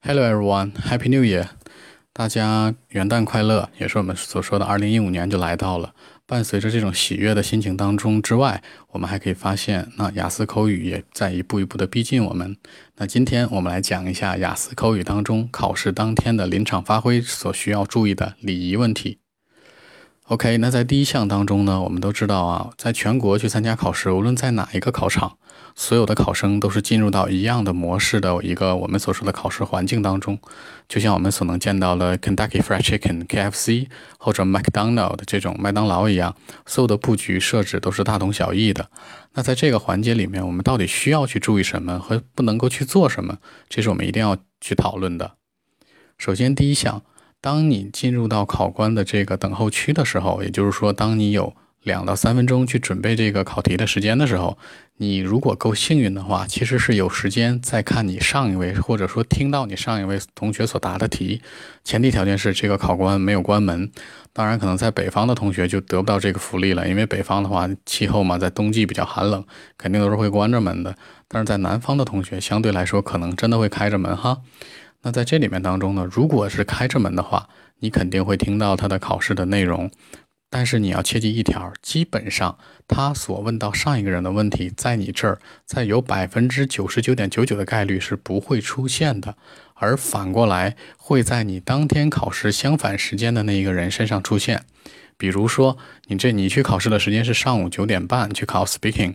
Hello everyone, Happy New Year！大家元旦快乐，也是我们所说的二零一五年就来到了。伴随着这种喜悦的心情当中之外，我们还可以发现，那雅思口语也在一步一步的逼近我们。那今天我们来讲一下雅思口语当中考试当天的临场发挥所需要注意的礼仪问题。OK，那在第一项当中呢，我们都知道啊，在全国去参加考试，无论在哪一个考场，所有的考生都是进入到一样的模式的一个我们所说的考试环境当中，就像我们所能见到的 Kentucky Fried Chicken KFC 或者 McDonald 这种麦当劳一样，所有的布局设置都是大同小异的。那在这个环节里面，我们到底需要去注意什么和不能够去做什么，这是我们一定要去讨论的。首先，第一项。当你进入到考官的这个等候区的时候，也就是说，当你有两到三分钟去准备这个考题的时间的时候，你如果够幸运的话，其实是有时间再看你上一位，或者说听到你上一位同学所答的题。前提条件是这个考官没有关门。当然，可能在北方的同学就得不到这个福利了，因为北方的话气候嘛，在冬季比较寒冷，肯定都是会关着门的。但是在南方的同学相对来说，可能真的会开着门哈。那在这里面当中呢，如果是开着门的话，你肯定会听到他的考试的内容，但是你要切记一条，基本上他所问到上一个人的问题，在你这儿，在有百分之九十九点九九的概率是不会出现的，而反过来会在你当天考试相反时间的那一个人身上出现。比如说，你这你去考试的时间是上午九点半去考 speaking，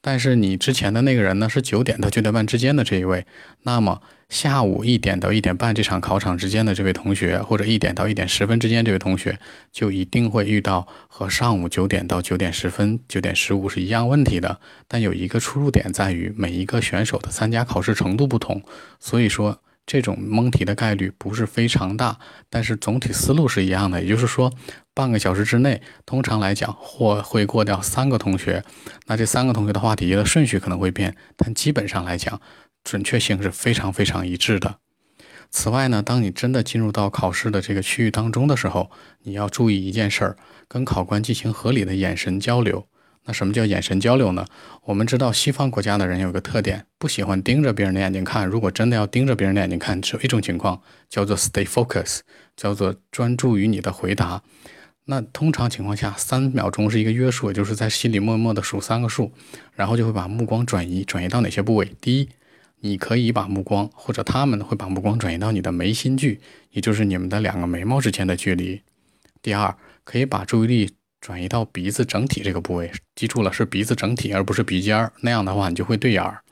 但是你之前的那个人呢是九点到九点半之间的这一位，那么。下午一点到一点半这场考场之间的这位同学，或者一点到一点十分之间这位同学，就一定会遇到和上午九点到九点十分、九点十五是一样问题的。但有一个出入点在于，每一个选手的参加考试程度不同，所以说这种蒙题的概率不是非常大。但是总体思路是一样的，也就是说，半个小时之内，通常来讲或会过掉三个同学。那这三个同学的话题的顺序可能会变，但基本上来讲。准确性是非常非常一致的。此外呢，当你真的进入到考试的这个区域当中的时候，你要注意一件事儿，跟考官进行合理的眼神交流。那什么叫眼神交流呢？我们知道西方国家的人有个特点，不喜欢盯着别人的眼睛看。如果真的要盯着别人的眼睛看，只有一种情况，叫做 stay focus，叫做专注于你的回答。那通常情况下，三秒钟是一个约束，也就是在心里默默的数三个数，然后就会把目光转移，转移到哪些部位？第一。你可以把目光，或者他们会把目光转移到你的眉心距，也就是你们的两个眉毛之间的距离。第二，可以把注意力转移到鼻子整体这个部位，记住了，是鼻子整体，而不是鼻尖儿。那样的话，你就会对眼儿。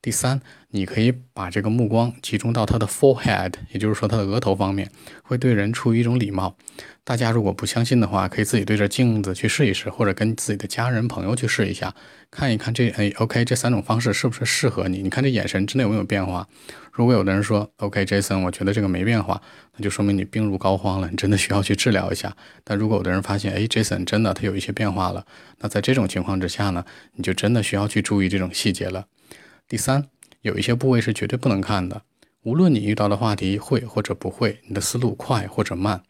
第三，你可以把这个目光集中到他的 forehead，也就是说他的额头方面，会对人出于一种礼貌。大家如果不相信的话，可以自己对着镜子去试一试，或者跟自己的家人朋友去试一下，看一看这哎 OK 这三种方式是不是适合你？你看这眼神真的有没有变化？如果有的人说 OK Jason，我觉得这个没变化，那就说明你病入膏肓了，你真的需要去治疗一下。但如果有的人发现哎 Jason 真的他有一些变化了，那在这种情况之下呢，你就真的需要去注意这种细节了。第三，有一些部位是绝对不能看的。无论你遇到的话题会或者不会，你的思路快或者慢，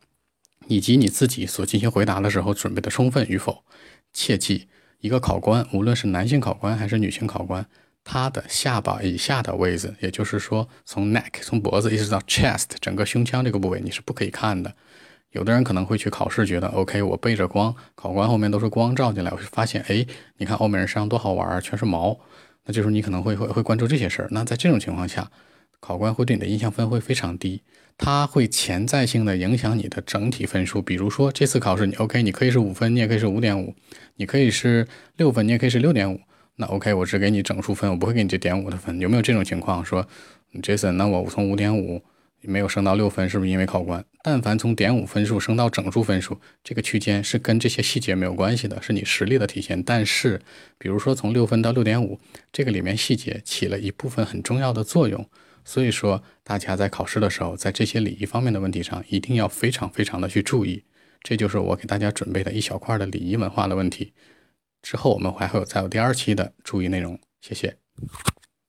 以及你自己所进行回答的时候准备的充分与否，切记，一个考官，无论是男性考官还是女性考官，他的下巴以下的位置，也就是说从 neck 从脖子一直到 chest 整个胸腔这个部位，你是不可以看的。有的人可能会去考试，觉得 OK，我背着光，考官后面都是光照进来，我就发现，哎，你看欧美人身上多好玩，全是毛。那就是你可能会会会关注这些事儿。那在这种情况下，考官会对你的印象分会非常低，他会潜在性的影响你的整体分数。比如说这次考试你 OK，你可以是五分，你也可以是五点五，你可以是六分，你也可以是六点五。那 OK，我只给你整数分，我不会给你这点五的分。有没有这种情况？说 Jason，那我从五点五。没有升到六分，是不是因为考官？但凡从点五分数升到整数分数，这个区间是跟这些细节没有关系的，是你实力的体现。但是，比如说从六分到六点五，这个里面细节起了一部分很重要的作用。所以说，大家在考试的时候，在这些礼仪方面的问题上，一定要非常非常的去注意。这就是我给大家准备的一小块的礼仪文化的问题。之后我们还会有再有第二期的注意内容。谢谢。